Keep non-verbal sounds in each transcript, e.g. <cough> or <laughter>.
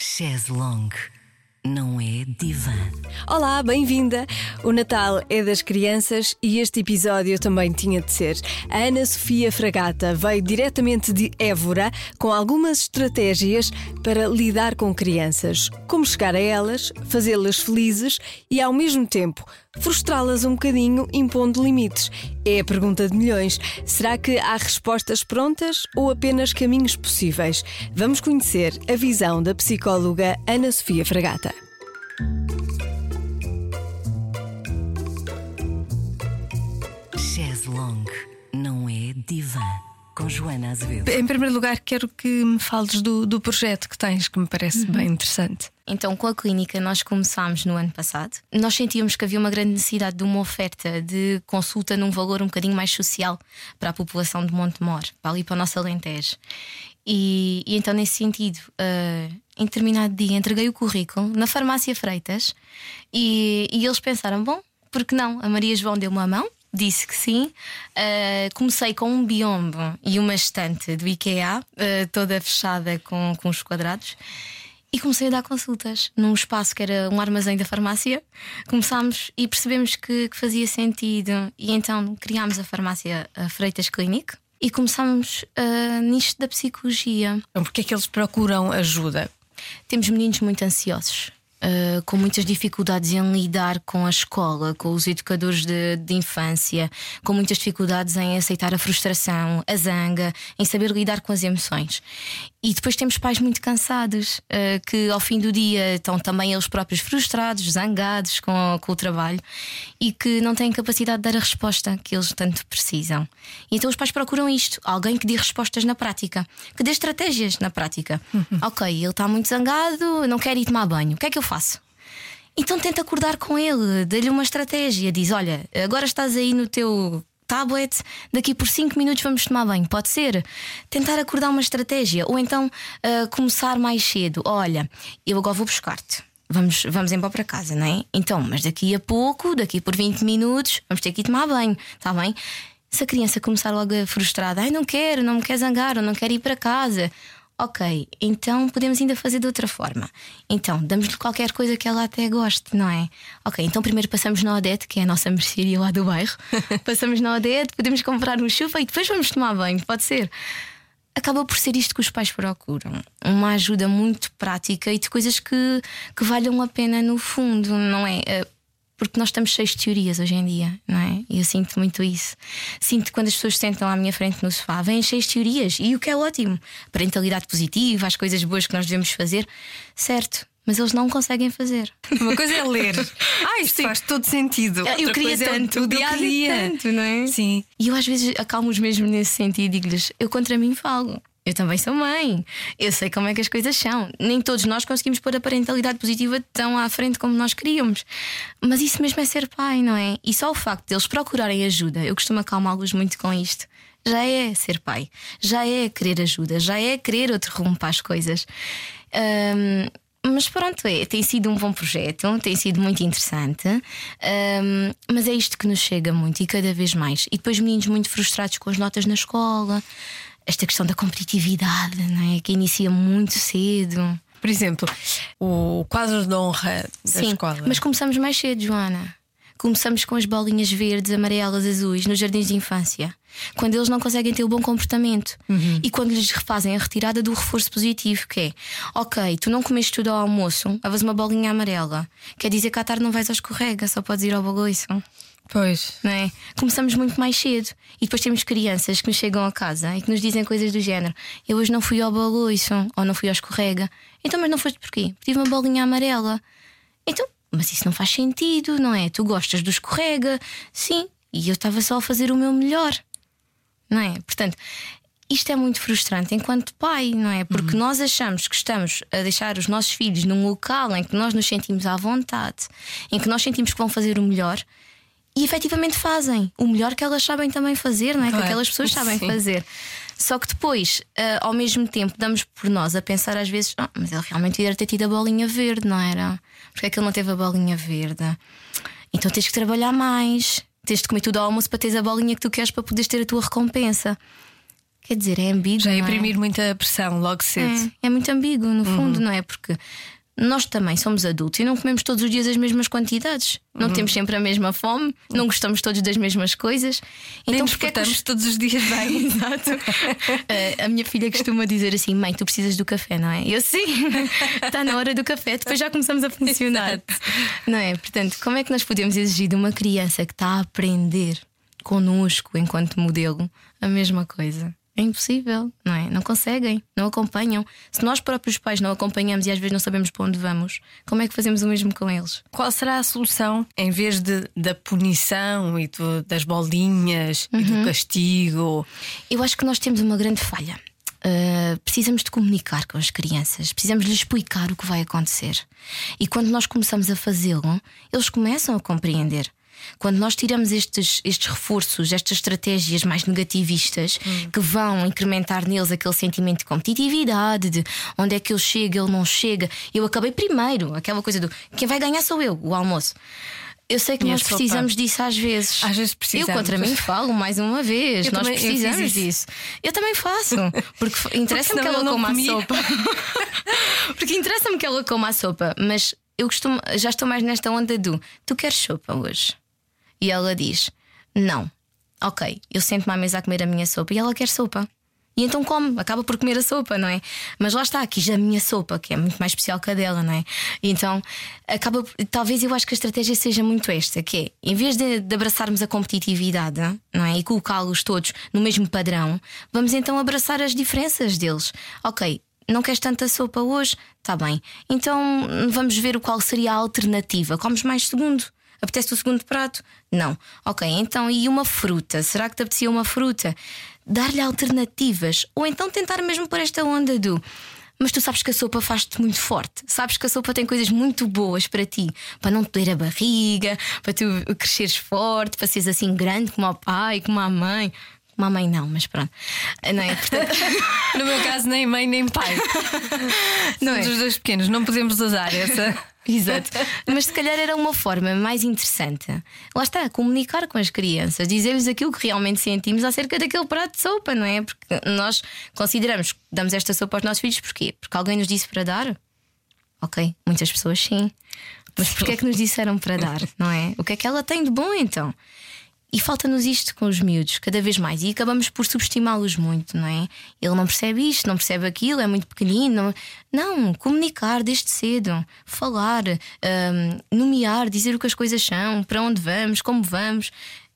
Chaise longue não é divã. Olá, bem-vinda! O Natal é das crianças e este episódio também tinha de ser. A Ana Sofia Fragata veio diretamente de Évora com algumas estratégias para lidar com crianças. Como chegar a elas, fazê-las felizes e, ao mesmo tempo, frustrá-las um bocadinho impondo limites. É a pergunta de milhões. Será que há respostas prontas ou apenas caminhos possíveis? Vamos conhecer a visão da psicóloga Ana Sofia Fragata. Chaise longue não é divã. Com Joana Azevedo. Em primeiro lugar, quero que me fales do, do projeto que tens, que me parece bem interessante. Então, com a clínica, nós começámos no ano passado. Nós sentíamos que havia uma grande necessidade de uma oferta de consulta num valor um bocadinho mais social para a população de Montemor, para ali para o nosso Alentejo. E, e então, nesse sentido, uh, em determinado dia, entreguei o currículo na farmácia Freitas e, e eles pensaram: bom, por que não? A Maria João deu-me a mão disse que sim. Uh, comecei com um biombo e uma estante do IKEA, uh, toda fechada com, com os quadrados. E comecei a dar consultas num espaço que era um armazém da farmácia. Começámos e percebemos que, que fazia sentido. E então criámos a farmácia a Freitas Clinic e começámos uh, nisto da psicologia. Então, Porquê é que eles procuram ajuda? Temos meninos muito ansiosos. Uh, com muitas dificuldades em lidar com a escola, com os educadores de, de, infância, com muitas dificuldades em aceitar a frustração, a zanga, em saber lidar com as emoções. E depois temos pais muito cansados, uh, que ao fim do dia estão também eles próprios frustrados, zangados com, com o trabalho e que não têm capacidade de dar a resposta que eles tanto precisam. E então os pais procuram isto: alguém que dê respostas na prática, que dê estratégias na prática. <laughs> ok, ele está muito zangado, não quer ir tomar banho. O que é que eu faço? Então tenta acordar com ele, dê-lhe uma estratégia. Diz: Olha, agora estás aí no teu tablet, daqui por 5 minutos vamos tomar banho. Pode ser? Tentar acordar uma estratégia. Ou então uh, começar mais cedo. Olha, eu agora vou buscar-te. Vamos, vamos embora para casa, não é? Então, mas daqui a pouco, daqui por 20 minutos, vamos ter que ir tomar banho, está bem? Se a criança começar logo frustrada, ai não quero, não me quer zangar, ou não quero ir para casa. Ok, então podemos ainda fazer de outra forma. Então, damos-lhe qualquer coisa que ela até goste, não é? Ok, então primeiro passamos na Odete, que é a nossa mercearia lá do bairro. <laughs> passamos na Odete, podemos comprar um chuva e depois vamos tomar banho, pode ser? Acaba por ser isto que os pais procuram. Uma ajuda muito prática e de coisas que, que valham a pena no fundo, não é? Porque nós estamos cheios de teorias hoje em dia, não é? E eu sinto muito isso. Sinto quando as pessoas sentam à minha frente no sofá, vêm cheios de teorias, e o que é ótimo. Parentalidade positiva, as coisas boas que nós devemos fazer, certo. Mas eles não conseguem fazer. Uma coisa é ler. <laughs> Ah, isto Sim. faz todo sentido. Outra eu queria tanto, é o dia a dia. Tanto, não é? Sim. E eu às vezes acalmo-os mesmo nesse sentido e digo-lhes: eu contra mim falo. Eu também sou mãe. Eu sei como é que as coisas são. Nem todos nós conseguimos pôr a parentalidade positiva tão à frente como nós queríamos. Mas isso mesmo é ser pai, não é? E só o facto deles procurarem ajuda, eu costumo acalmá-los muito com isto. Já é ser pai, já é querer ajuda, já é querer outro rumo para as coisas. Um, mas pronto, é, tem sido um bom projeto, tem sido muito interessante, um, mas é isto que nos chega muito e cada vez mais. E depois meninos muito frustrados com as notas na escola, esta questão da competitividade, não é? Que inicia muito cedo. Por exemplo, o quadro de honra da Sim, escola. Mas começamos mais cedo, Joana. Começamos com as bolinhas verdes, amarelas, azuis nos jardins de infância. Quando eles não conseguem ter o bom comportamento. Uhum. E quando lhes refazem a retirada do reforço positivo, que é ok, tu não comeste tudo ao almoço, levas uma bolinha amarela. Quer dizer que à tarde não vais ao escorrega, só podes ir ao baloiço. Pois. Não é? Começamos muito mais cedo. E depois temos crianças que nos chegam a casa e que nos dizem coisas do género: Eu hoje não fui ao baloiço ou não fui ao escorrega. Então, mas não foste porquê? Tive uma bolinha amarela. Então, mas isso não faz sentido, não é? Tu gostas do escorrega, sim, e eu estava só a fazer o meu melhor, não é? Portanto, isto é muito frustrante enquanto pai, não é? Porque uhum. nós achamos que estamos a deixar os nossos filhos num local em que nós nos sentimos à vontade, em que nós sentimos que vão fazer o melhor e efetivamente fazem o melhor que elas sabem também fazer, não é? Claro. Que aquelas pessoas sabem Sim. fazer. Só que depois, uh, ao mesmo tempo, damos por nós a pensar às vezes, oh, mas ele realmente devia ter tido a bolinha verde, não era? Porque é que ele não teve a bolinha verde? Então tens que trabalhar mais, tens de comer tudo ao almoço para teres a bolinha que tu queres para poderes ter a tua recompensa. Quer dizer, é ambíguo. Já é? imprimir muita pressão logo cedo. É, é muito ambíguo, no fundo, não é? Porque nós também somos adultos e não comemos todos os dias as mesmas quantidades. Não temos sempre a mesma fome, não gostamos todos das mesmas coisas. Nem então, nos porque é que todos os dias bem. <laughs> Exato. Eh, a minha filha costuma dizer assim: mãe, tu precisas do café, não é? Eu sim, está <laughs> na hora do café, depois já começamos a funcionar. Não é? Portanto, como é que nós podemos exigir de uma criança que está a aprender connosco enquanto modelo a mesma coisa? É impossível, não é? Não conseguem, não acompanham. Se nós próprios pais não acompanhamos e às vezes não sabemos para onde vamos, como é que fazemos o mesmo com eles? Qual será a solução em vez de, da punição e do- das bolinhas e do castigo? Eu acho que nós temos uma grande falha. Uh, precisamos de comunicar com as crianças, precisamos lhes explicar o que vai acontecer. E quando nós começamos a fazê-lo, eles começam a compreender. Quando nós tiramos estes, estes reforços, estas estratégias mais negativistas que vão incrementar neles aquele sentimento de competitividade, de onde é que eu chego, ele não chega, eu acabei primeiro, aquela coisa do quem vai ganhar sou eu, o almoço. Eu sei que a nós sopa? precisamos disso às vezes. Às vezes precisamos. Eu contra mim falo mais uma vez. Eu nós também- eu precisamos isso. disso. Eu também faço. <laughs> Porque interessa-me que ela eu coma a comia. sopa. <laughs> porque interessa-me que ela coma a sopa. Mas eu costumo, já estou mais nesta onda do tu queres sopa hoje? E ela diz: Não. Ok, eu sento-me à mesa a comer a minha sopa e ela quer sopa. E então come, acaba por comer a sopa, não é? Mas lá está, aqui já a minha sopa, que é muito mais especial que a dela, não é? Então acaba. Talvez eu acho que a estratégia seja muito esta: que é, em vez de, de abraçarmos a competitividade, não é? E colocá-los todos no mesmo padrão, vamos então abraçar as diferenças deles. Ok, não queres tanta sopa hoje? Está bem. Então vamos ver qual seria a alternativa. Comes mais segundo? Apetece o segundo prato? Não. Ok, então e uma fruta? Será que te apetecia uma fruta? Dar-lhe alternativas. Ou então tentar mesmo por esta onda do. Mas tu sabes que a sopa faz-te muito forte. Sabes que a sopa tem coisas muito boas para ti. Para não te doer a barriga, para tu cresceres forte, para seres assim grande como o pai, como a mãe. Como a mãe não, mas pronto. Não é? Portanto, <laughs> No meu caso, nem mãe nem pai. <laughs> Não é? Somos os dois pequenos, não podemos usar essa. <laughs> Exato. Mas se calhar era uma forma mais interessante. Lá está, comunicar com as crianças, dizer-lhes aquilo que realmente sentimos acerca daquele prato de sopa, não é? Porque nós consideramos que damos esta sopa aos nossos filhos porquê? Porque alguém nos disse para dar? Ok, muitas pessoas sim. Mas porquê é que nos disseram para dar, não é? O que é que ela tem de bom então? E falta-nos isto com os miúdos, cada vez mais. E acabamos por subestimá-los muito, não é? Ele não percebe isto, não percebe aquilo, é muito pequenino. Não, comunicar desde cedo, falar, hum, nomear, dizer o que as coisas são, para onde vamos, como vamos.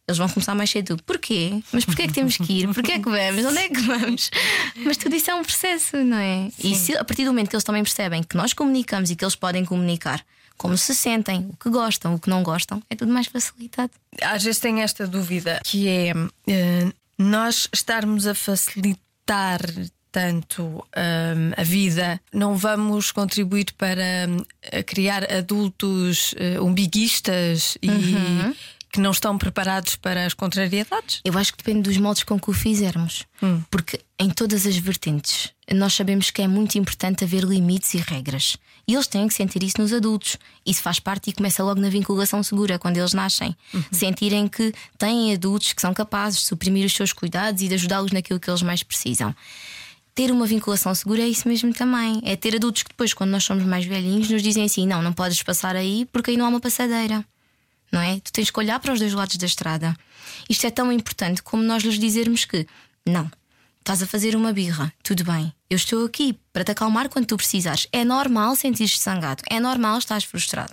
Eles vão começar mais cedo. Porquê? Mas porquê é que temos que ir? Porquê é que vamos? Onde é que vamos? Mas tudo isso é um processo, não é? E se, a partir do momento que eles também percebem que nós comunicamos e que eles podem comunicar como se sentem, o que gostam, o que não gostam, é tudo mais facilitado. Às vezes tenho esta dúvida que é eh, nós estarmos a facilitar tanto hum, a vida, não vamos contribuir para hum, a criar adultos eh, umbiguistas e que não estão preparados para as contrariedades. Eu acho que depende dos moldes com que o fizermos. Porque em todas as vertentes nós sabemos que é muito importante haver limites e regras. E eles têm que sentir isso nos adultos. Isso faz parte e começa logo na vinculação segura, quando eles nascem. Sentirem que têm adultos que são capazes de suprimir os seus cuidados e de ajudá-los naquilo que eles mais precisam. Ter uma vinculação segura é isso mesmo também. É ter adultos que depois, quando nós somos mais velhinhos, nos dizem assim: não, não podes passar aí porque aí não há uma passadeira não é? Tu tens que olhar para os dois lados da estrada. Isto é tão importante como nós lhes dizermos que não, estás a fazer uma birra, tudo bem, eu estou aqui para te acalmar quando tu precisares. É normal sentir-te zangado, é normal estás frustrado.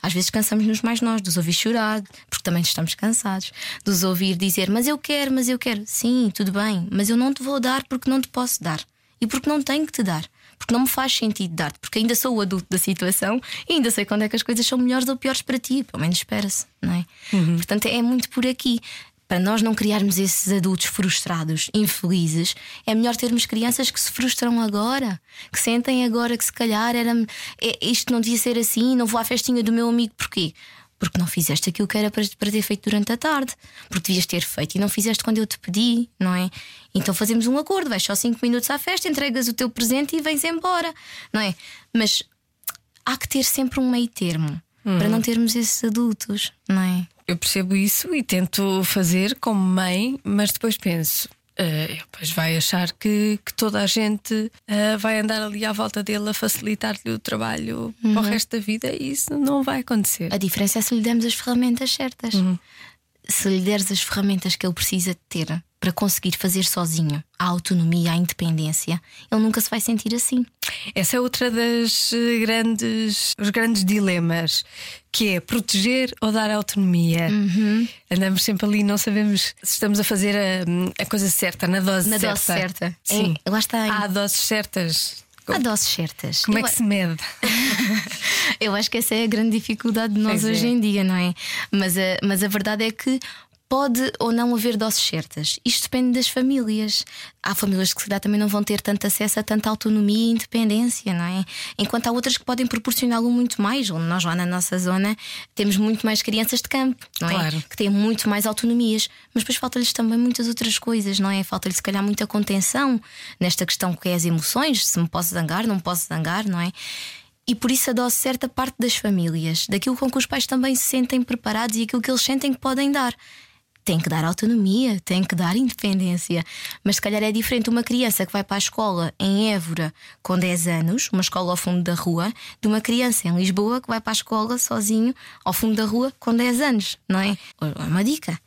Às vezes cansamos-nos mais nós, dos ouvir chorar, porque também estamos cansados, dos ouvir dizer, mas eu quero, mas eu quero. Sim, tudo bem, mas eu não te vou dar porque não te posso dar e porque não tenho que te dar porque não me faz sentido dar-te, porque ainda sou o adulto da situação e ainda sei quando é que as coisas são melhores ou piores para ti, pelo menos espera-se, não é? Portanto, é muito por aqui. Para nós não criarmos esses adultos frustrados, infelizes, é melhor termos crianças que se frustram agora, que sentem agora que se calhar era, é, isto não devia ser assim, não vou à festinha do meu amigo, porquê? Porque não fizeste aquilo que era para, para ter feito durante a tarde, porque devias ter feito e não fizeste quando eu te pedi, não é? Então fazemos um acordo, vais só 5 minutos à festa, entregas o teu presente e vens embora, não é? Mas há que ter sempre um meio termo para não termos esses adultos, não é? Eu percebo isso e tento fazer como mãe, mas depois penso. Uh, depois vai achar que, que toda a gente uh, vai andar ali à volta dele a facilitar-lhe o trabalho uhum. para o resto da vida e isso não vai acontecer. A diferença é se lhe demos as ferramentas certas. Uhum. Se lhe deres as ferramentas que ele precisa ter para conseguir fazer sozinho a autonomia, a independência, ele nunca se vai sentir assim. Essa é outra das eh, grandes, os grandes dilemas, que é proteger ou dar autonomia. Uhum. Andamos sempre ali, não sabemos se estamos a fazer a, a coisa certa, na dose na certa. Dose certa. Sim, é, lá está. Há doses certas. Há doses certas. Como é Eu... é que se mede? <laughs> Eu acho que essa é a grande dificuldade de nós pois hoje é. em dia, não é? Mas a, mas a verdade é que Pode ou não haver doses certas. Isto depende das famílias. Há famílias que se calhar também não vão ter tanto acesso a tanta autonomia e independência, não é? Enquanto há outras que podem proporcioná-lo muito mais. Onde nós lá na nossa zona temos muito mais crianças de campo, não é? Claro. Que têm muito mais autonomias. Mas depois falta-lhes também muitas outras coisas, não é? Falta-lhes se calhar muita contenção nesta questão que é as emoções, se me posso zangar, não posso zangar, não é? E por isso a dose certa parte das famílias, daquilo com que os pais também se sentem preparados e aquilo que eles sentem que podem dar tem que dar autonomia, tem que dar independência. Mas se calhar é diferente uma criança que vai para a escola em Évora com 10 anos, uma escola ao fundo da rua, de uma criança em Lisboa que vai para a escola sozinho ao fundo da rua com 10 anos, não é? É uma dica.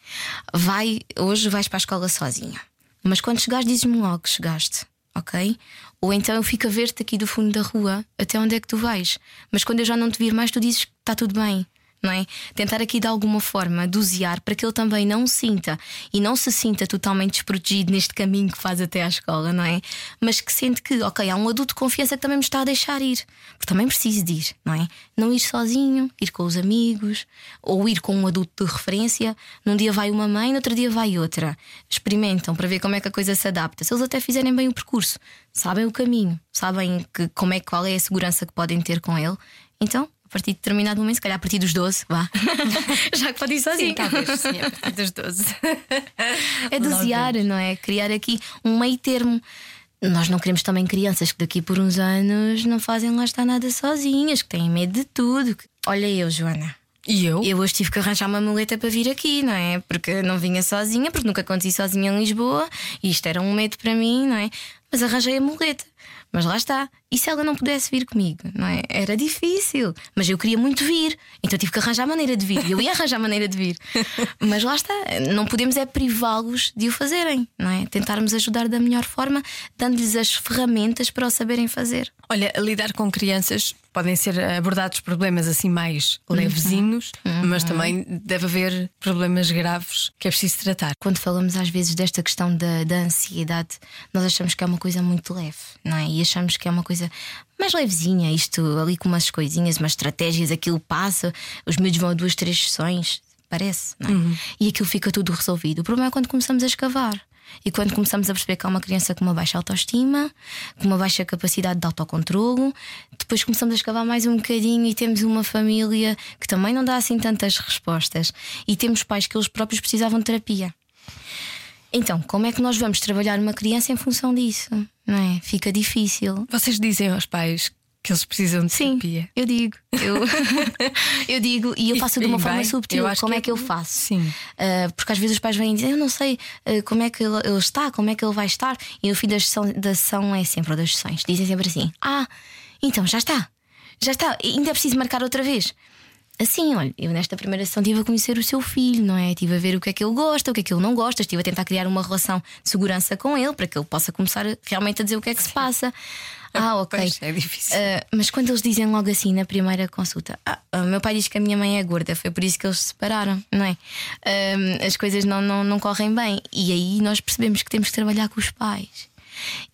Vai, hoje vais para a escola sozinho. Mas quando chegares, dizes-me logo que chegaste, ok? Ou então eu fico a ver-te aqui do fundo da rua até onde é que tu vais. Mas quando eu já não te vir mais, tu dizes que está tudo bem não é? Tentar aqui de alguma forma dosear para que ele também não sinta e não se sinta totalmente desprotegido neste caminho que faz até à escola, não é? Mas que sente que, ok, há um adulto de confiança que também me está a deixar ir, porque também preciso de ir, não é? Não ir sozinho, ir com os amigos ou ir com um adulto de referência. Num dia vai uma mãe, no outro dia vai outra. Experimentam para ver como é que a coisa se adapta. Se eles até fizerem bem o percurso, sabem o caminho, sabem que, como é, qual é a segurança que podem ter com ele, então partir de determinado momento, se calhar a partir dos 12, vá. <laughs> Já que pode ir sozinho. Sim, talvez, sim, a partir dos 12. <laughs> é dosear, não é? Criar aqui um meio termo. Nós não queremos também crianças que daqui por uns anos não fazem lá estar nada sozinhas, que têm medo de tudo. Olha eu, Joana. E eu? Eu hoje tive que arranjar uma muleta para vir aqui, não é? Porque não vinha sozinha, porque nunca aconteci sozinha em Lisboa e isto era um medo para mim, não é? Mas arranjei a muleta. Mas lá está. E se ela não pudesse vir comigo? Não é? Era difícil. Mas eu queria muito vir. Então tive que arranjar maneira de vir. Eu ia arranjar maneira de vir. Mas lá está. Não podemos é privá-los de o fazerem. Não é? Tentarmos ajudar da melhor forma, dando-lhes as ferramentas para o saberem fazer. Olha, lidar com crianças podem ser abordados problemas assim mais uhum. levezinhos, uhum. mas também deve haver problemas graves que é preciso tratar. Quando falamos às vezes desta questão da, da ansiedade, nós achamos que é uma coisa muito leve, não é? E achamos que é uma coisa mais levezinha, isto ali com umas coisinhas, umas estratégias, aquilo passa, os miúdos vão a duas, três sessões, parece, é? Uhum. E aquilo fica tudo resolvido. O problema é quando começamos a escavar. E quando começamos a perceber que há uma criança com uma baixa autoestima, com uma baixa capacidade de autocontrolo, depois começamos a escavar mais um bocadinho e temos uma família que também não dá assim tantas respostas. E temos pais que eles próprios precisavam de terapia. Então, como é que nós vamos trabalhar uma criança em função disso? Não é? Fica difícil. Vocês dizem aos pais que eles precisam de Sim, terapia. Eu digo, eu, <laughs> eu digo e eu faço e, de uma forma bem, subtil. Como que é que eu faço? Sim. Uh, porque às vezes os pais vêm dizer, eu não sei uh, como é que ele, ele, está, como é que ele vai estar. E no fim da sessão, da sessão é sempre, ou das sessões, dizem sempre assim: Ah, então já está, já está, ainda é preciso marcar outra vez. Assim, olha, eu nesta primeira sessão estive a conhecer o seu filho, não é? Estive a ver o que é que ele gosta, o que é que ele não gosta, estive a tentar criar uma relação de segurança com ele para que ele possa começar realmente a dizer o que é que se passa. <laughs> Ah, ok. Pois, é difícil. Uh, mas quando eles dizem logo assim na primeira consulta, ah, o meu pai diz que a minha mãe é gorda, foi por isso que eles se separaram, não é? Uh, as coisas não, não, não correm bem. E aí nós percebemos que temos que trabalhar com os pais.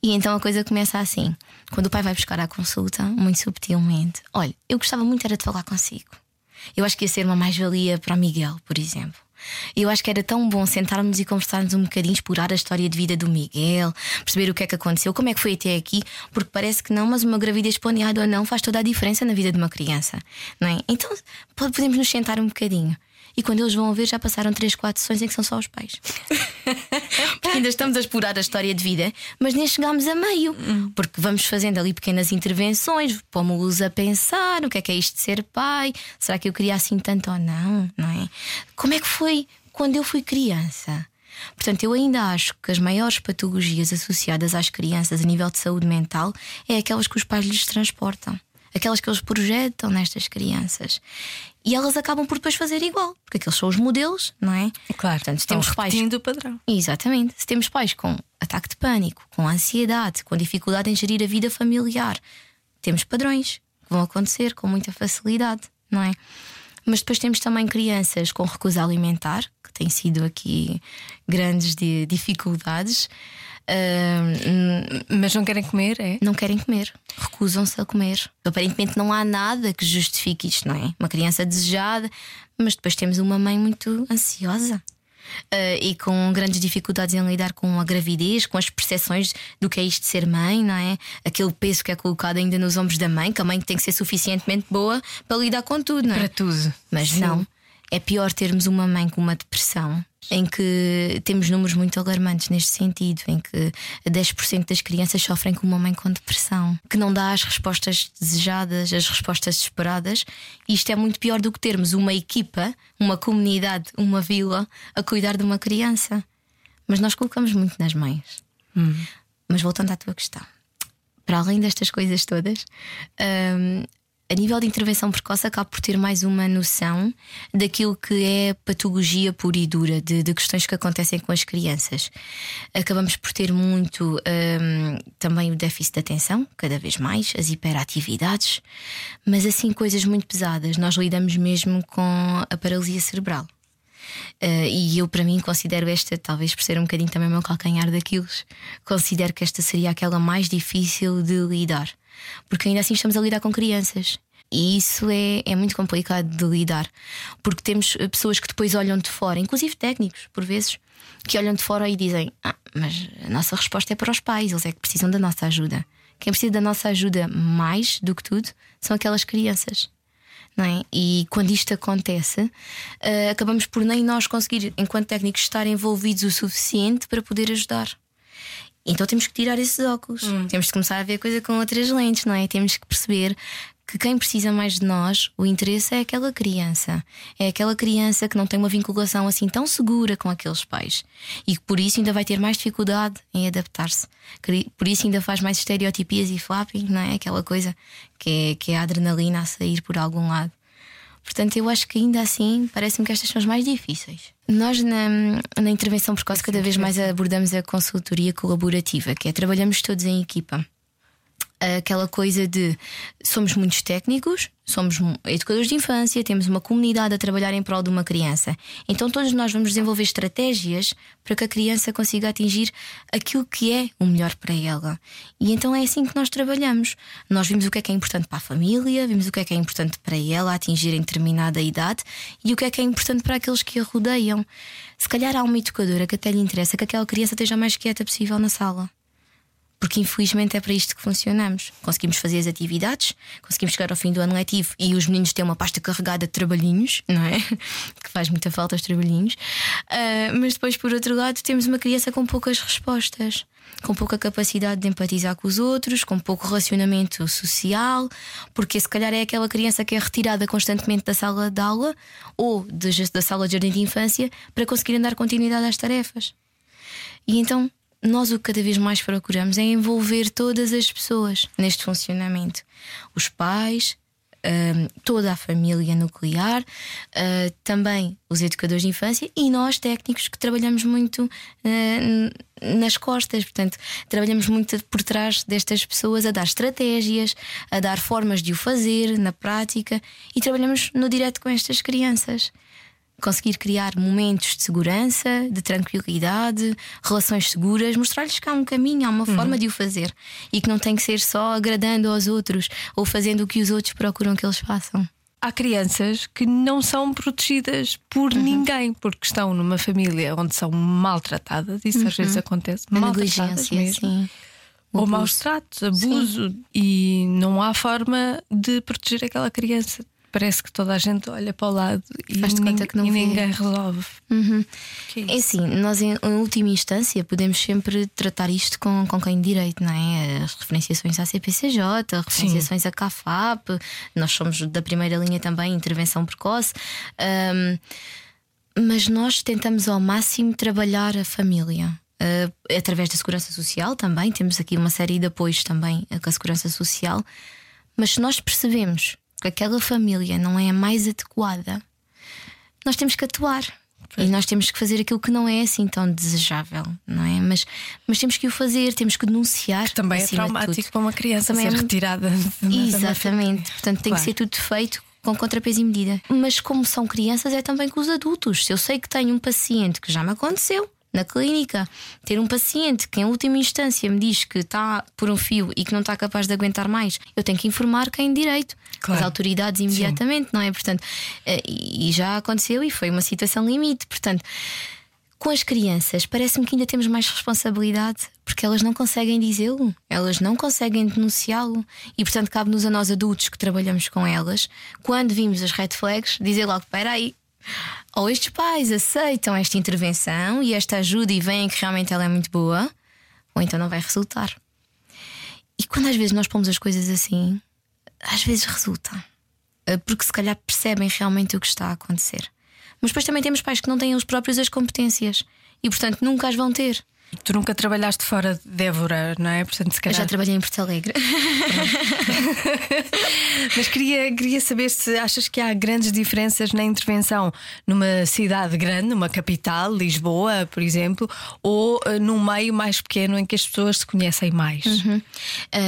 E então a coisa começa assim: quando o pai vai buscar a consulta, muito subtilmente, olha, eu gostava muito era de falar consigo. Eu acho que ia ser uma mais-valia para o Miguel, por exemplo. Eu acho que era tão bom sentarmos e conversarmos um bocadinho, explorar a história de vida do Miguel, perceber o que é que aconteceu, como é que foi até aqui, porque parece que não, mas uma gravidez planeada ou não faz toda a diferença na vida de uma criança, não é? Então podemos nos sentar um bocadinho. E quando eles vão ver, já passaram 3, 4 sessões em que são só os pais. <laughs> Porque ainda estamos a explorar a história de vida, mas nem chegámos a meio. Porque vamos fazendo ali pequenas intervenções, pomos-los a pensar: o que é que é isto de ser pai? Será que eu queria assim tanto ou não? Não é? Como é que foi quando eu fui criança? Portanto, eu ainda acho que as maiores patologias associadas às crianças a nível de saúde mental é aquelas que os pais lhes transportam, aquelas que eles projetam nestas crianças. E elas acabam por depois fazer igual, porque aqueles são os modelos, não é? Claro, Portanto, se temos pais. o padrão. Exatamente. Se temos pais com ataque de pânico, com ansiedade, com dificuldade em gerir a vida familiar, temos padrões que vão acontecer com muita facilidade, não é? Mas depois temos também crianças com recusa alimentar, que têm sido aqui grandes de dificuldades. Uh, mas não querem comer, é? Não querem comer, recusam-se a comer. Aparentemente não há nada que justifique isto, não é? Uma criança desejada, mas depois temos uma mãe muito ansiosa uh, e com grandes dificuldades em lidar com a gravidez, com as percepções do que é isto de ser mãe, não é? Aquele peso que é colocado ainda nos ombros da mãe, que a mãe tem que ser suficientemente boa para lidar com tudo, não é? Para tudo. Mas Sim. não. É pior termos uma mãe com uma depressão, em que temos números muito alarmantes neste sentido, em que 10% das crianças sofrem com uma mãe com depressão, que não dá as respostas desejadas, as respostas esperadas. E isto é muito pior do que termos uma equipa, uma comunidade, uma vila a cuidar de uma criança. Mas nós colocamos muito nas mães. Hum. Mas voltando à tua questão, para além destas coisas todas, hum, a nível de intervenção precoce, acabo por ter mais uma noção daquilo que é patologia pura e dura, de, de questões que acontecem com as crianças. Acabamos por ter muito um, também o déficit de atenção, cada vez mais, as hiperatividades, mas assim coisas muito pesadas. Nós lidamos mesmo com a paralisia cerebral. Uh, e eu, para mim, considero esta, talvez por ser um bocadinho também o meu calcanhar daquilo, considero que esta seria aquela mais difícil de lidar porque ainda assim estamos a lidar com crianças. E isso é, é muito complicado de lidar, porque temos eh, pessoas que depois olham de fora, inclusive técnicos, por vezes, que olham de fora e dizem: Ah, mas a nossa resposta é para os pais, eles é que precisam da nossa ajuda. Quem precisa da nossa ajuda mais do que tudo são aquelas crianças. É? E quando isto acontece, uh, acabamos por nem nós conseguir, enquanto técnicos, estar envolvidos o suficiente para poder ajudar. Então temos que tirar esses óculos. Hum. Temos que começar a ver a coisa com outras lentes, não é? Temos que perceber que quem precisa mais de nós, o interesse é aquela criança. É aquela criança que não tem uma vinculação assim tão segura com aqueles pais e que por isso ainda vai ter mais dificuldade em adaptar-se. Por isso ainda faz mais estereotipias e flapping, não é? Aquela coisa que é, que é a adrenalina a sair por algum lado. Portanto, eu acho que ainda assim parece-me que estas são as mais difíceis. Nós, na, na intervenção precoce, cada vez mais abordamos a consultoria colaborativa, que é trabalhamos todos em equipa aquela coisa de somos muitos técnicos, somos educadores de infância, temos uma comunidade a trabalhar em prol de uma criança. Então todos nós vamos desenvolver estratégias para que a criança consiga atingir aquilo que é o melhor para ela. E então é assim que nós trabalhamos. Nós vimos o que é que é importante para a família, vimos o que é que é importante para ela atingir em determinada idade e o que é que é importante para aqueles que a rodeiam. Se calhar há uma educadora que até lhe interessa que aquela criança esteja mais quieta possível na sala porque infelizmente é para isto que funcionamos. Conseguimos fazer as atividades, conseguimos chegar ao fim do ano letivo e os meninos têm uma pasta carregada de trabalhinhos, não é? <laughs> que faz muita falta os trabalhinhos. Uh, mas depois, por outro lado, temos uma criança com poucas respostas. Com pouca capacidade de empatizar com os outros, com pouco relacionamento social, porque se calhar é aquela criança que é retirada constantemente da sala de aula ou de, da sala de jardim de infância para conseguir dar continuidade às tarefas. E então nós o que cada vez mais procuramos é envolver todas as pessoas neste funcionamento. Os pais, hum, toda a família nuclear, uh, também os educadores de infância e nós técnicos que trabalhamos muito uh, nas costas, portanto, trabalhamos muito por trás destas pessoas a dar estratégias, a dar formas de o fazer na prática e trabalhamos no direto com estas crianças conseguir criar momentos de segurança, de tranquilidade, relações seguras, mostrar-lhes que há um caminho, há uma uhum. forma de o fazer e que não tem que ser só agradando aos outros ou fazendo o que os outros procuram que eles façam. Há crianças que não são protegidas por uhum. ninguém, porque estão numa família onde são maltratadas, isso uhum. às vezes acontece, a negligência, mesmo. sim. Ou maus tratos, abuso, sim. e não há forma de proteger aquela criança parece que toda a gente olha para o lado e, Faz conta que não e ninguém resolve. Uhum. É, é assim, nós em, em, última instância podemos sempre tratar isto com, com quem direito, não é? As referenciações à CPCJ, referenciações Sim. à CAFAP, nós somos da primeira linha também, intervenção precoce. Um, mas nós tentamos ao máximo trabalhar a família. Uh, através da segurança social também, temos aqui uma série de apoios também com a segurança social. Mas se nós percebemos que aquela família não é a mais adequada, nós temos que atuar. E nós temos que fazer aquilo que não é assim tão desejável, não é? Mas, mas temos que o fazer, temos que denunciar. Que também é traumático para uma criança também ser é... retirada. Exatamente, portanto tem claro. que ser tudo feito com contrapeso e medida. Mas como são crianças, é também com os adultos. Se eu sei que tenho um paciente que já me aconteceu, na clínica, ter um paciente que em última instância me diz que está por um fio e que não está capaz de aguentar mais, eu tenho que informar quem direito, claro. as autoridades imediatamente, Sim. não é? Portanto, eh, e já aconteceu e foi uma situação limite. Portanto, com as crianças, parece-me que ainda temos mais responsabilidade porque elas não conseguem dizê-lo, elas não conseguem denunciá-lo e, portanto, cabe-nos a nós adultos que trabalhamos com elas, quando vimos as red flags, dizer logo: espera aí, ou estes pais aceitam esta intervenção e esta ajuda e veem que realmente ela é muito boa, ou então não vai resultar. E quando às vezes nós pomos as coisas assim, às vezes resulta. Eh, porque se calhar percebem realmente o que está a acontecer. Mas depois também temos pais que não têm os próprios as competências e, portanto, nunca as vão ter. Tu nunca trabalhaste fora de Évora, não é? Portanto, se calhar... Eu já trabalhei em Porto Alegre. <laughs> Mas queria, queria saber se achas que há grandes diferenças na intervenção numa cidade grande, numa capital, Lisboa, por exemplo, ou uh, num meio mais pequeno em que as pessoas se conhecem mais. Uhum. Uh,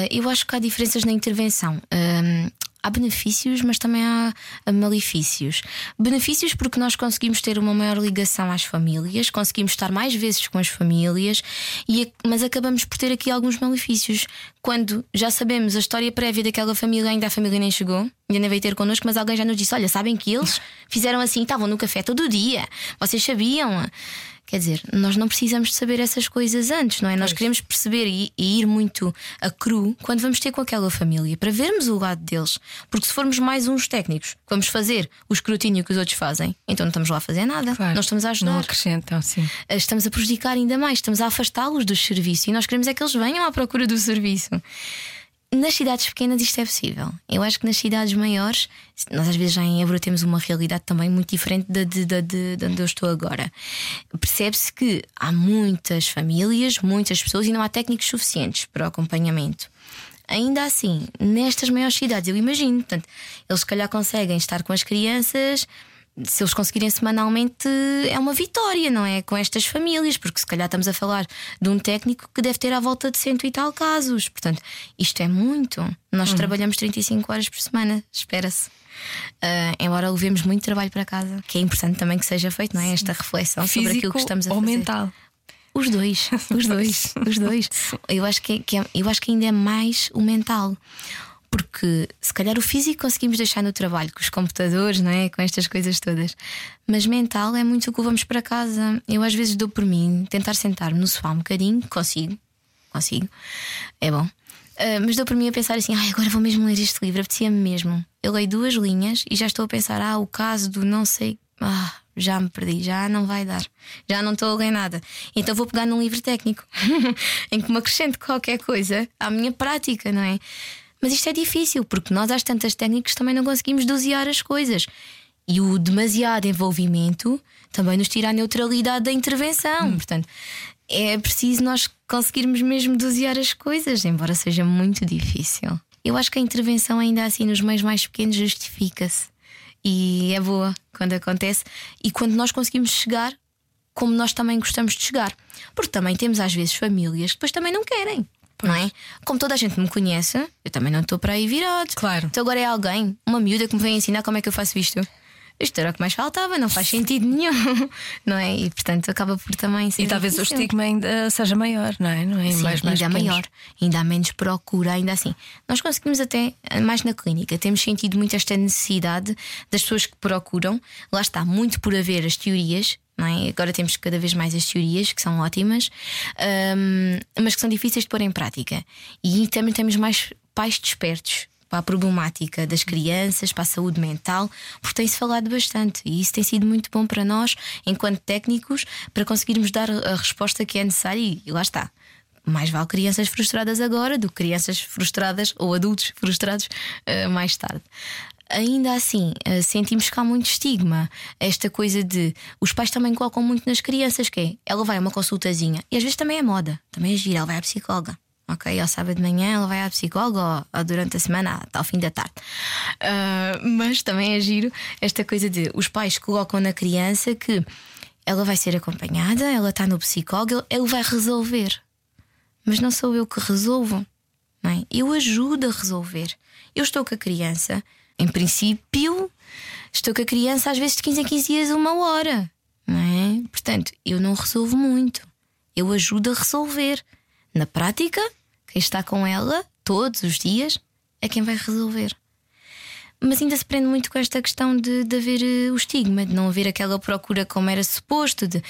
eu acho que há diferenças na intervenção. Uh, há benefícios, mas também há malefícios. Benefícios porque nós conseguimos ter uma maior ligação às famílias, conseguimos estar mais vezes com as famílias, e, mas acabamos por ter aqui alguns malefícios. Quando já sabemos a história prévia daquela família, ainda a família nem chegou, ainda nem veio ter connosco, mas alguém já nos disse: Olha, sabem que eles fizeram assim, estavam no café todo dia, vocês sabiam. Quer dizer, nós não precisamos de saber essas coisas antes, não é? Pois. Nós queremos perceber e, e, ir muito a cru quando vamos ter com aquela família, para vermos o lado deles. Porque se formos mais uns técnicos, vamos fazer o escrutínio que os outros fazem, então não estamos lá a fazer nada. Claro. Nós estamos a ajudar. Não acrescentam, sim. Eh, estamos a prejudicar ainda mais, estamos a afastá-los dos serviços e nós queremos é que eles venham à procura do serviço. Nas cidades pequenas isto é possível. Eu acho que nas cidades maiores, nós às vezes já em Évora temos uma realidade também muito diferente da de, de, de, de onde eu estou agora. Percebe-se que há muitas famílias, muitas pessoas e não há técnicos suficientes para o acompanhamento. Ainda assim, nestas maiores cidades, eu imagino, portanto, eles se calhar conseguem estar com as crianças se eles conseguirem semanalmente, é uma vitória, não é? Com estas famílias, porque se calhar estamos a falar de um técnico que deve ter à volta de cento e tal casos. Portanto, isto é muito. Nós uhum. trabalhamos 35 horas por semana, espera-se. Uh, embora levemos muito trabalho para casa, que é importante também que seja feito, não é? Esta reflexão Físico sobre aquilo que estamos a ou fazer. Ou mental. Os dois, os dois, <laughs> os dois. Eu acho que, que é, eu acho que ainda é mais o mental porque se calhar o físico conseguimos deixar no trabalho com os computadores, não é? Com estas coisas todas, mas mental é muito o que levamos para casa. Eu às vezes dou por mim tentar sentar-me no sofá um bocadinho, consigo, consigo, é bom. Uh, mas dou por mim a pensar assim: ai, agora vou mesmo ler este livro, apetecia-me mesmo. Eu leio duas linhas e já estou a pensar: ah, o caso do não sei. Ah, já me perdi, já não vai dar, já não estou a ler nada. Então vou pegar num livro técnico <laughs> em que me acrescente qualquer coisa à minha prática, não é? Mas isto é difícil, porque nós, às tantas técnicas, também não conseguimos dosear as coisas. E o demasiado envolvimento também nos tira a neutralidade da intervenção. Hum. Portanto, é preciso nós conseguirmos mesmo dosear as coisas, embora seja muito difícil. Eu acho que a intervenção, ainda assim, nos meios mais pequenos, justifica-se. E é boa quando acontece e quando nós conseguimos chegar como nós também gostamos de chegar. Porque também temos, às vezes, famílias que depois também não querem. Pois. Não é? Como toda a gente me conhece, eu também não estou para aí virado. Claro. Então agora é alguém, uma miúda que me vem ensinar como é que eu faço isto. Isto era o que mais faltava, não faz sentido nenhum, <laughs> não é? E portanto acaba por também ser. E talvez difícil. o estigma ainda seja maior, não é? Não é? Sim, mais, mais ainda pequenos. maior, ainda há menos procura, ainda assim. Nós conseguimos até, mais na clínica, temos sentido muito esta necessidade das pessoas que procuram, lá está, muito por haver as teorias, é? Agora temos cada vez mais as teorias, que são ótimas, um, mas que são difíceis de pôr em prática. E também temos mais pais despertos para a problemática das crianças, para a saúde mental, porque tem-se falado bastante e isso tem sido muito bom para nós, enquanto técnicos, para conseguirmos dar a resposta que é necessária e, lá está. Mais vale crianças frustradas agora do que crianças frustradas ou adultos frustrados uh, mais tarde. Ainda assim uh, sentimos que há muito estigma. Esta coisa de os pais também colocam muito nas crianças, que é ela vai a uma consultazinha e às vezes também é moda, também é gira, ela vai à psicóloga. Ok, ao sábado de manhã ela vai à psicóloga ou, ou durante a semana até ao fim da tarde. Uh, mas também é giro esta coisa de os pais colocam na criança que ela vai ser acompanhada, ela está no psicólogo, ele vai resolver. Mas não sou eu que resolvo, não é? Eu ajudo a resolver. Eu estou com a criança, em princípio, estou com a criança às vezes de 15 em 15 dias, uma hora, não é? Portanto, eu não resolvo muito, eu ajudo a resolver. Na prática, quem está com ela todos os dias é quem vai resolver. Mas ainda se prende muito com esta questão de, de haver uh, o estigma, de não haver aquela procura como era suposto, de...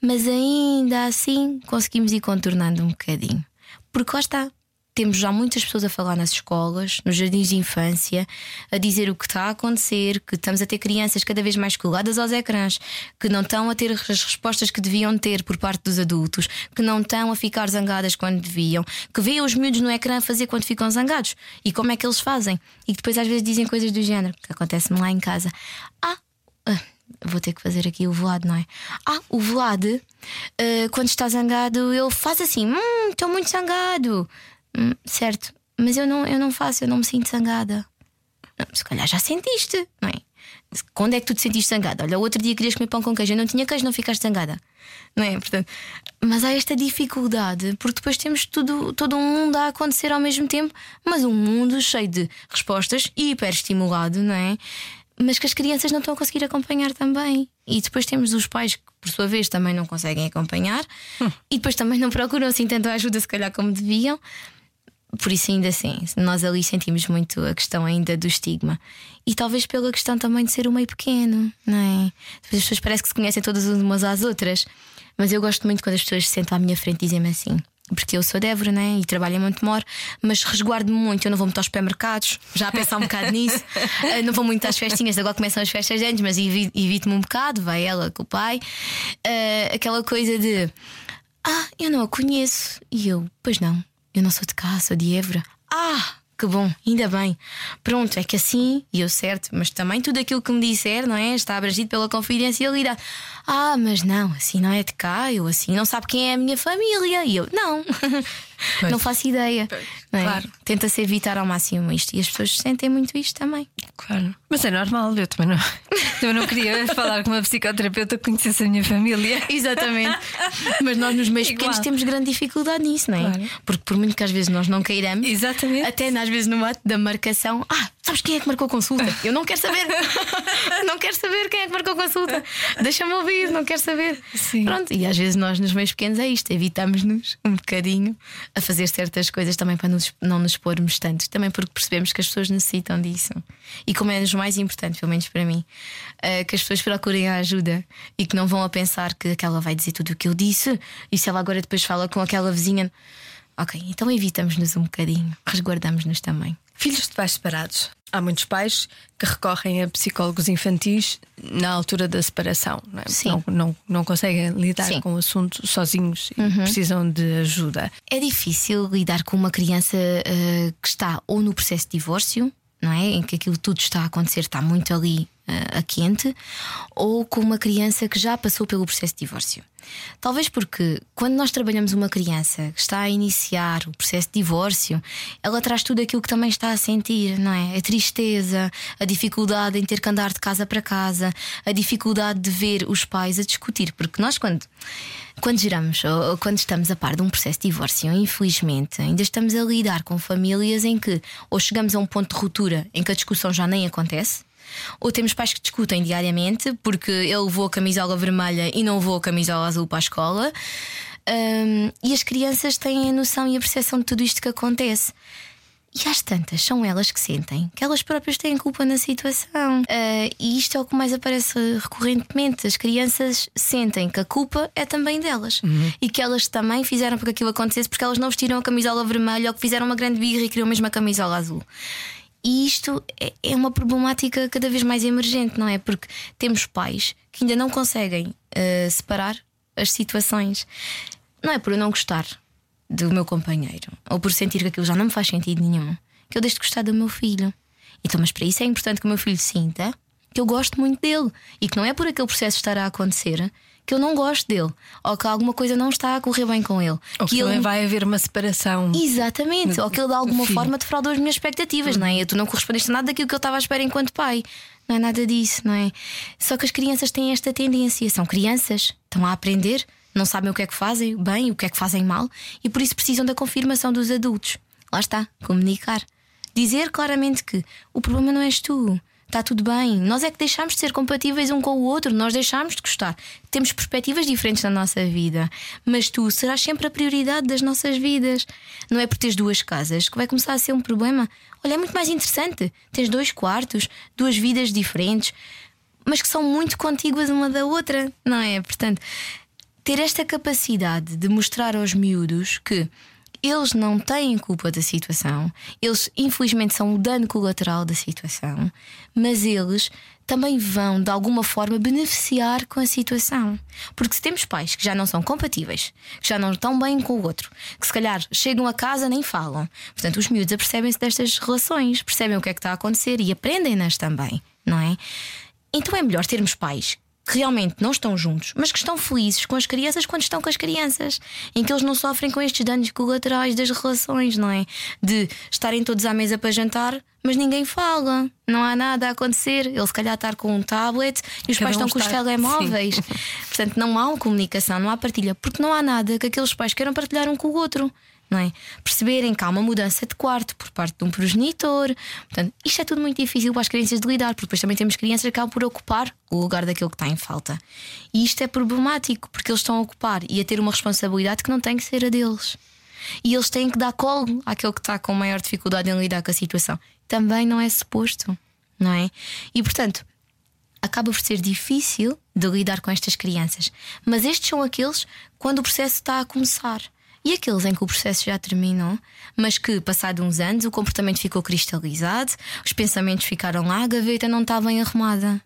mas ainda assim conseguimos ir contornando um bocadinho. Porque lá está, temos já muitas pessoas a falar nas escolas, nos jardins de infância, a dizer o que está a acontecer, que estamos a ter crianças cada vez mais coladas aos ecrãs, que não estão a ter as respostas que deviam ter por parte dos adultos, que não estão a ficar zangadas quando deviam, que veem os miúdos no ecrã fazer quando ficam zangados e como é que eles fazem, e depois às vezes dizem coisas do género, que acontece-me lá em casa. Ah, ah vou ter que fazer aqui o Vlad, não é? Ah, o Vlad, uh, quando está zangado, ele faz assim: Hum, estou muito zangado. Hum, certo, mas eu não, eu não faço, eu não me sinto zangada. Se calhar já sentiste, não é? Quando é que tu te sentiste zangada? Olha, o outro dia querias comer pão com queijo, eu não tinha queijo, não ficaste zangada. Não é? Portanto, mas há esta dificuldade, porque depois temos tudo, todo um mundo a acontecer ao mesmo tempo, mas um mundo cheio de respostas e hiperestimulado, não é? Mas que as crianças não estão a conseguir acompanhar também. E depois temos os pais que, por sua vez, também não conseguem acompanhar hum. e depois também não procuram assim tanto ajuda, se calhar, como deviam por isso, ainda assim, nós ali sentimos muito a questão ainda do estigma. E talvez pela questão também de ser o meio pequeno, não é? As pessoas parecem que se conhecem todas umas às outras. Mas eu gosto muito quando as pessoas se sentam à minha frente e dizem-me assim. Porque eu sou de Évora, né? E trabalho em Montemor, mas resguardo-me muito. Eu não vou muito aos supermercados, já a pensar um bocado nisso. <laughs> Eh, não vou muito às festinhas, agora começam as festas antes, mas evito-me um bocado. Vai ela com o pai. Uh, aquela coisa de. Ah, eu não a conheço. E eu, pois não, eu não sou de cá, sou de Évora. Ah! Que bom, ainda bem. Pronto, é que assim, e eu certo, mas também tudo aquilo que me disser, não é? Está abrangido pela confidencialidade. Ah, mas não, assim não é de cá, eu assim não sabe quem é a minha família. E eu, não. <laughs> Pois. Não faço ideia. É? Claro. Tenta-se evitar ao máximo isto. E as pessoas sentem muito isto também. Claro. Mas é normal, eu também não, <laughs> eu não queria falar com uma psicoterapeuta que conhecesse a minha família. <laughs> Exatamente. Mas nós nos meios pequenos temos grande dificuldade nisso, não é? Claro. Porque por muito que às vezes nós não queiramos, Exatamente. até às vezes no ato da marcação, ah, sabes quem é que marcou a consulta? <laughs> Eu não quero saber. não quero saber quem é que marcou a consulta. Deixa-me ouvir, não quero saber. Sim. Pronto, e às vezes nós nos meios pequenos é isto, evitamos-nos um bocadinho a fazer certas coisas também para nos, não nos expormos tanto, também porque percebemos que as pessoas necessitam disso. E como é o mais importante, pelo menos para mim, uh, que as pessoas procurem a ajuda e que não vão a pensar que aquela vai dizer tudo o que eu disse e se ela agora depois fala com aquela vizinha. Ok, então evitamos-nos um bocadinho, resguardamos-nos também. Filhos de pais separados. Há muitos pais que recorrem a psicólogos infantis na altura da separação. Não, é? não, não, não, conseguem lidar Sim. com o assunto sozinhos e uhum. precisam de ajuda. É difícil lidar com uma criança uh, que está ou no processo de divórcio, não é? Em que aquilo tudo está a acontecer, está muito ali a quente, ou com uma criança que já passou pelo processo de divórcio. Talvez porque quando nós trabalhamos uma criança que está a iniciar o processo de divórcio, ela traz tudo aquilo que também está a sentir, não é? A tristeza, a dificuldade em ter que andar de casa para casa, a dificuldade de ver os pais a discutir, porque nós quando quando geramos ou quando estamos a par de um processo de divórcio, infelizmente, ainda estamos a lidar com famílias em que ou chegamos a um ponto de ruptura em que a discussão já nem acontece, ou temos pais que discutem diariamente porque ele levou a camisola vermelha e não levou a camisola azul para a escola. Um, e as crianças têm a noção e a percepção de tudo isto que acontece. E às tantas, são elas que sentem que elas próprias têm culpa na situação. Uh, e isto é o que mais aparece recorrentemente. As crianças sentem que a culpa é também delas uhum. e que elas também fizeram para que aquilo acontecesse porque elas não vestiram a camisola vermelha ou que fizeram uma grande birra e queriam mesmo a camisola azul. E isto é, é uma problemática cada vez mais emergente, não é? Porque temos pais que ainda não conseguem uh, separar as situações. Não é por eu não gostar do meu companheiro ou por sentir que aquilo já não me faz sentido nenhum que eu deixo de gostar do meu filho. Então, mas para isso é importante que o meu filho sinta que eu gosto muito dele e que não é por aquele processo estar a acontecer que eu não gosto dele ou que alguma coisa não está a correr bem com ele. Ou que, que ele... vai haver uma separação. Exatamente, no... ou que ele de alguma forma defraudou as minhas expectativas, não é? Tu não correspondeste a nada daquilo que eu estava à espera enquanto pai. Não é nada disso, não é? Só que as crianças têm esta tendência, são crianças, estão a aprender, não sabem o que é que fazem bem, o que é que fazem mal e por isso precisam da confirmação dos adultos. Lá está, comunicar. Dizer claramente que o problema não és tu, está tudo bem. Nós é que deixamos de ser compatíveis um com o outro, nós deixamos de gostar. Temos perspectivas diferentes na nossa vida, mas tu serás sempre a prioridade das nossas vidas. Não é por teres duas casas que vai começar a ser um problema. Olha, é muito mais interessante. Tens dois quartos, duas vidas diferentes, mas que são muito contíguas uma da outra, não é? Portanto, ter esta capacidade de mostrar aos miúdos que eles não têm culpa da situação, eles infelizmente são o dano colateral da situação, mas eles também vão de alguma forma beneficiar com a situação. Porque se temos pais que já não são compatíveis, que já não estão bem com o outro, que se calhar chegam a casa nem falam, portanto os miúdos apercebem-se destas relações, percebem o que é que está a acontecer e aprendem-nas também, não é? Então é melhor termos pais que realmente não estão juntos, mas que estão felizes com as crianças quando estão com as crianças, em que eles não sofrem com estes danos colaterais das relações, não é? De estarem todos à mesa para jantar, mas ninguém fala, não há nada a acontecer. Ele se calhar estar com um tablet e os Cada pais um estão com os telemóveis. Sim. Portanto, não há comunicação, não há partilha, porque não há nada que aqueles pais queiram partilhar um com o outro. Não é? Perceberem que há uma mudança de quarto por parte de um progenitor. Portanto, isto é tudo muito difícil para as crianças de lidar, porque depois também temos crianças que acabam por ocupar o lugar daquilo que está em falta. E isto é problemático, porque eles estão a ocupar e a ter uma responsabilidade que não tem que ser a deles. E eles têm que dar colo àquele que está com maior dificuldade em lidar com a situação. Também não é suposto, não é? E portanto, acaba por ser difícil de lidar com estas crianças. Mas estes são aqueles quando o processo está a começar. E aqueles em que o processo já terminou, mas que, passado uns anos, o comportamento ficou cristalizado, os pensamentos ficaram lá, a gaveta não está bem arrumada.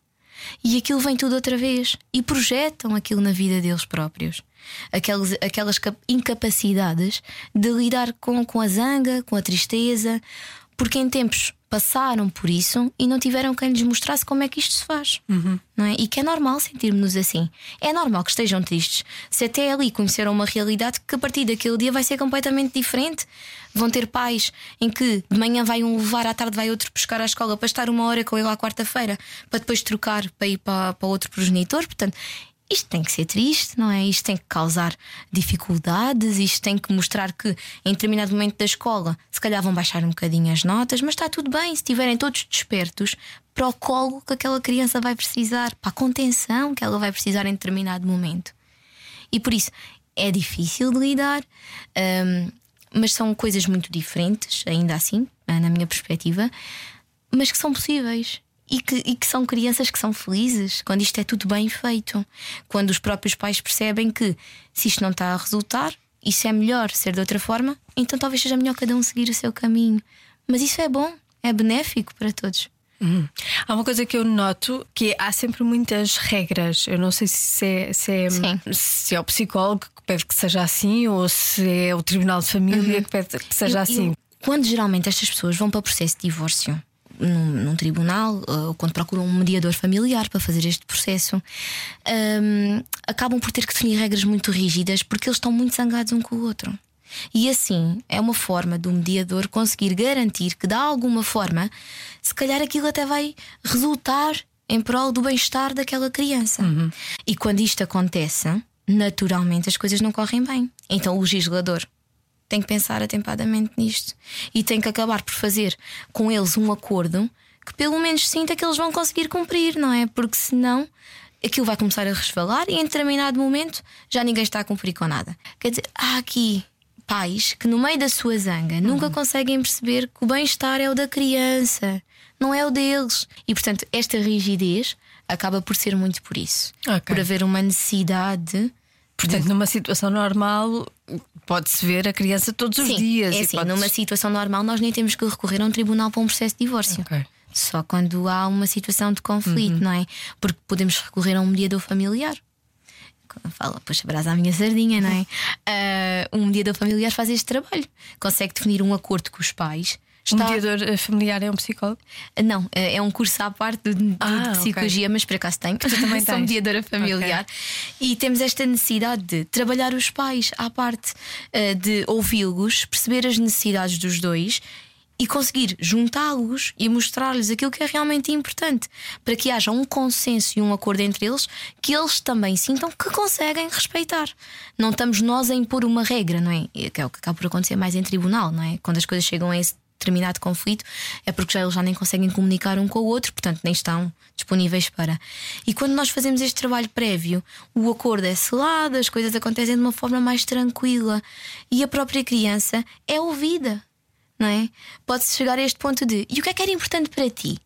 E aquilo vem tudo outra vez e projetam aquilo na vida deles próprios. Aquelas, aquelas cap- incapacidades de lidar com, com a zanga, com a tristeza, porque em tempos passaram por isso e não tiveram quem lhes mostrasse como é que isto se faz. Não é? E que é normal sentirmos assim. É normal que estejam tristes. Se até ali conheceram uma realidade que a partir daquele dia vai ser completamente diferente. Vão ter pais em que de manhã vai um levar, à tarde vai outro buscar à escola para estar uma hora com ele à quarta-feira, para depois trocar para ir para, para outro progenitor. Portanto, isto tem que ser triste, não é? Isto tem que causar dificuldades, isto tem que mostrar que em determinado momento da escola se calhar vão baixar um bocadinho as notas, mas está tudo bem se estiverem todos despertos para o colo que aquela criança vai precisar, para a contenção que ela vai precisar em determinado momento. E por isso é difícil de lidar, hum, mas são coisas muito diferentes, ainda assim, na minha perspectiva, mas que são possíveis. E que, e que são crianças que são felizes quando isto é tudo bem feito. Quando os próprios pais percebem que se isto não está a resultar, isso é melhor ser de outra forma, então talvez seja melhor cada um seguir o seu caminho. Mas isso é bom, é benéfico para todos. Há uma coisa que eu noto que há sempre muitas regras. Eu não sei se é, se é, se é o psicólogo que pede que seja assim ou se é o tribunal de família que pede que seja Eu- assim. eu- quando geralmente estas pessoas vão para o processo de divórcio num, num tribunal ou quando procuram um mediador familiar para fazer este processo, um, acabam por ter que definir regras muito rígidas porque eles estão muito zangados um com o outro. E assim é uma forma do mediador conseguir garantir que, de alguma forma, se calhar aquilo até vai resultar em prol do bem-estar daquela criança. E quando isto acontece, naturalmente as coisas não correm bem. Então o legislador tem que pensar atempadamente nisto e tem que acabar por fazer com eles um acordo que pelo menos sinta que eles vão conseguir cumprir, não é? Porque senão aquilo vai começar a resvalar e em determinado momento já ninguém está a cumprir com nada. Quer dizer, há aqui pais que no meio da sua zanga nunca conseguem perceber que o bem-estar é o da criança, não é o deles. E portanto, esta rigidez acaba por ser muito por isso. Ok. Por haver uma necessidade Portanto, numa situação normal, pode-se ver a criança todos os Sim, dias. É assim, numa situação normal nós nem temos que recorrer a um tribunal para um processo de divórcio. Ok. Só quando há uma situação de conflito, Uhum. não é? Porque podemos recorrer a um mediador familiar. Fala, puxa, brasa à minha sardinha, não é? <laughs> Ah, um mediador familiar faz este trabalho. Consegue definir um acordo com os pais Está... Mediador eh, familiar é um psicólogo? Não, é um curso à parte de, de, ah, de psicologia, okay. mas por acaso tenho. Tu também <laughs> Sou mediadora familiar. Okay. E temos esta necessidade de trabalhar os pais à parte, eh, de ouvi-los, perceber as necessidades dos dois e conseguir juntá-los e mostrar-lhes aquilo que é realmente importante para que haja um consenso e um acordo entre eles que eles também sintam que conseguem respeitar. Não estamos nós a impor uma regra, não é? Que é o que acaba por acontecer mais em tribunal, não é? Quando as coisas chegam a esse determinado conflito, é porque já eles já nem conseguem comunicar um com o outro, portanto nem estão disponíveis para. E quando nós fazemos este trabalho prévio, o acordo é selado, as coisas acontecem de uma forma mais tranquila e a própria criança é ouvida não é? Pode-se chegar a este ponto de e o que é que era importante para ti?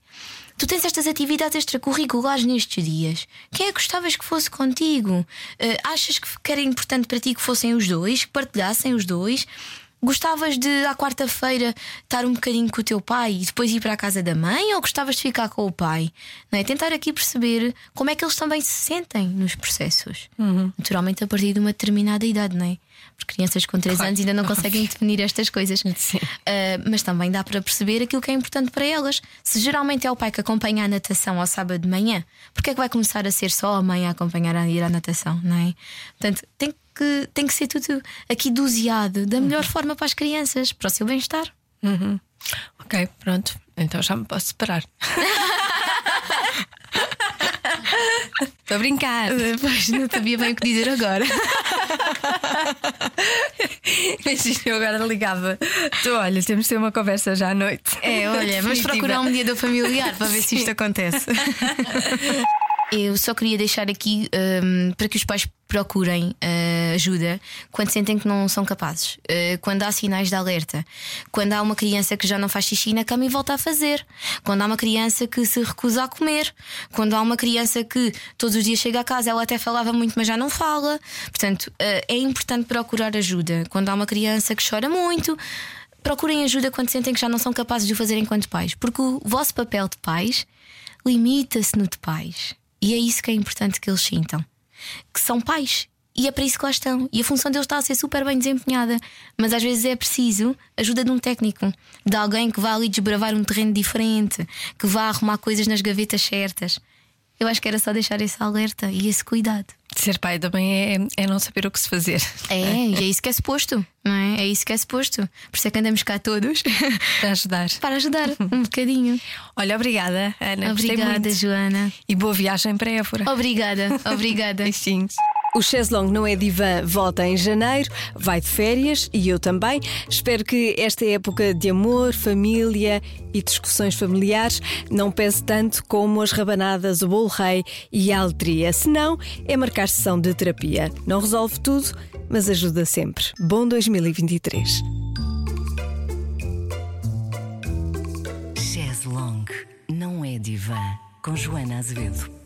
Tu tens estas atividades extracurriculares nestes dias. Quem é que gostavas que fosse contigo? Uh, achas que era importante para ti que fossem os dois, que partilhassem os dois? Gostavas de, à quarta-feira, estar um bocadinho com o teu pai e depois ir para a casa da mãe ou gostavas de ficar com o pai? Não é? Tentar aqui perceber como é que eles também se sentem nos processos. Uhum. Naturalmente, a partir de uma determinada idade, não é? Porque crianças com 3 claro. anos ainda não <laughs> conseguem definir estas coisas. Uh, mas também dá para perceber aquilo que é importante para elas. Se geralmente é o pai que acompanha a natação ao sábado de manhã, porque é que vai começar a ser só a mãe a acompanhar a ir à natação, não é? Portanto, tem que, tem que ser tudo aqui doseado da melhor uhum. forma para as crianças, para o seu bem-estar. Uhum. Ok, pronto. Então já me posso separar. <laughs> Estou a brincar. Pois não sabia bem o que dizer agora. Imagina, eu agora ligava. Tu, olha, temos de ter uma conversa já à noite. É, olha, vamos procurar um mediador familiar para ver Sim. se isto acontece. <laughs> Eu só queria deixar aqui um, para que os pais procurem uh, ajuda quando sentem que não são capazes, uh, quando há sinais de alerta, quando há uma criança que já não faz xixi na cama e volta a fazer, quando há uma criança que se recusa a comer, quando há uma criança que todos os dias chega a casa, ela até falava muito, mas já não fala. Portanto, uh, é importante procurar ajuda. Quando há uma criança que chora muito, procurem ajuda quando sentem que já não são capazes de o fazer enquanto pais, porque o vosso papel de pais limita-se no de pais. E é isso que é importante que eles sintam: que são pais. E é para isso que lá estão. E a função deles está a ser super bem desempenhada. Mas às vezes é preciso ajuda de um técnico, de alguém que vá ali desbravar um terreno diferente, que vá arrumar coisas nas gavetas certas. Eu acho que era só deixar esse alerta e esse cuidado. Ser pai também é, é não saber o que se fazer. É, e é isso que é suposto, não é? É isso que é suposto. Por isso é que andamos cá todos <laughs> para ajudar. Para ajudar um <laughs> bocadinho. Olha, obrigada, Ana. Obrigada, Joana. E boa viagem para Évora. Obrigada, obrigada. <laughs> Beijinhos. O Cheslong não é divã, volta em janeiro, vai de férias e eu também. Espero que esta época de amor, família e discussões familiares não pese tanto como as rabanadas, o bolo rei e a aletria. Se não, é marcar sessão de terapia. Não resolve tudo, mas ajuda sempre. Bom 2023. Cheslong não é divã, com Joana Azevedo.